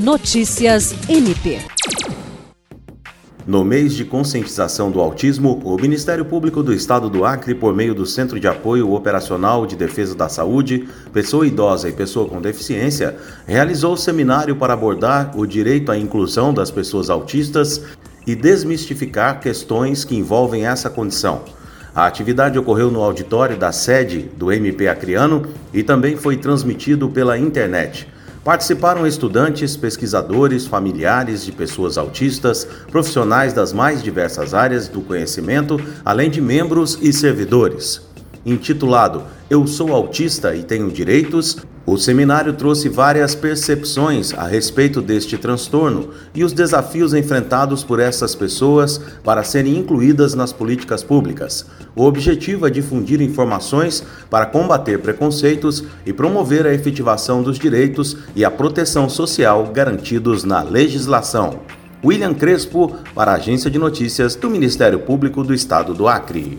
Notícias MP. No mês de conscientização do autismo, o Ministério Público do Estado do Acre, por meio do Centro de Apoio Operacional de Defesa da Saúde, Pessoa Idosa e Pessoa com Deficiência, realizou seminário para abordar o direito à inclusão das pessoas autistas e desmistificar questões que envolvem essa condição. A atividade ocorreu no auditório da sede do MP Acreano e também foi transmitido pela internet. Participaram estudantes, pesquisadores, familiares de pessoas autistas, profissionais das mais diversas áreas do conhecimento, além de membros e servidores. Intitulado Eu Sou Autista e Tenho Direitos, o seminário trouxe várias percepções a respeito deste transtorno e os desafios enfrentados por essas pessoas para serem incluídas nas políticas públicas. O objetivo é difundir informações para combater preconceitos e promover a efetivação dos direitos e a proteção social garantidos na legislação. William Crespo, para a Agência de Notícias do Ministério Público do Estado do Acre.